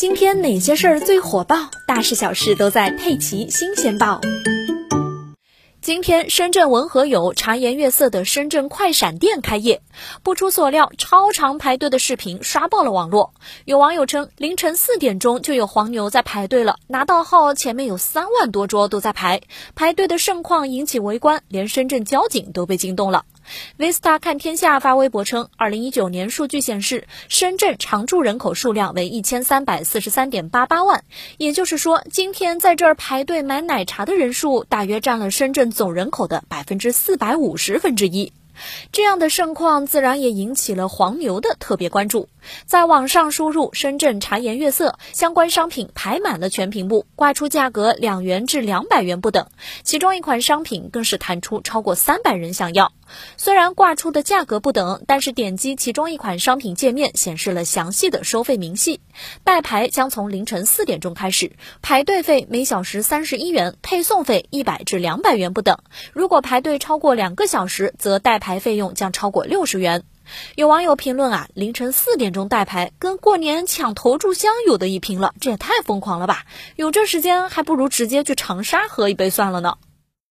今天哪些事儿最火爆？大事小事都在《佩奇新鲜报》。今天，深圳文和友茶颜悦色的深圳快闪店开业。不出所料，超长排队的视频刷爆了网络。有网友称，凌晨四点钟就有黄牛在排队了，拿到号前面有三万多桌都在排，排队的盛况引起围观，连深圳交警都被惊动了。Vista 看天下发微博称，二零一九年数据显示，深圳常住人口数量为一千三百四十三点八八万，也就是说，今天在这儿排队买奶茶的人数大约占了深圳总人口的百分之四百五十分之一。这样的盛况自然也引起了黄牛的特别关注。在网上输入“深圳茶颜悦色”相关商品排满了全屏幕，挂出价格两元至两百元不等，其中一款商品更是弹出超过三百人想要。虽然挂出的价格不等，但是点击其中一款商品界面显示了详细的收费明细。代排将从凌晨四点钟开始，排队费每小时三十一元，配送费一百至两百元不等。如果排队超过两个小时，则代排牌费用将超过六十元。有网友评论啊，凌晨四点钟带牌，跟过年抢头炷香有的一拼了，这也太疯狂了吧！有这时间，还不如直接去长沙喝一杯算了呢。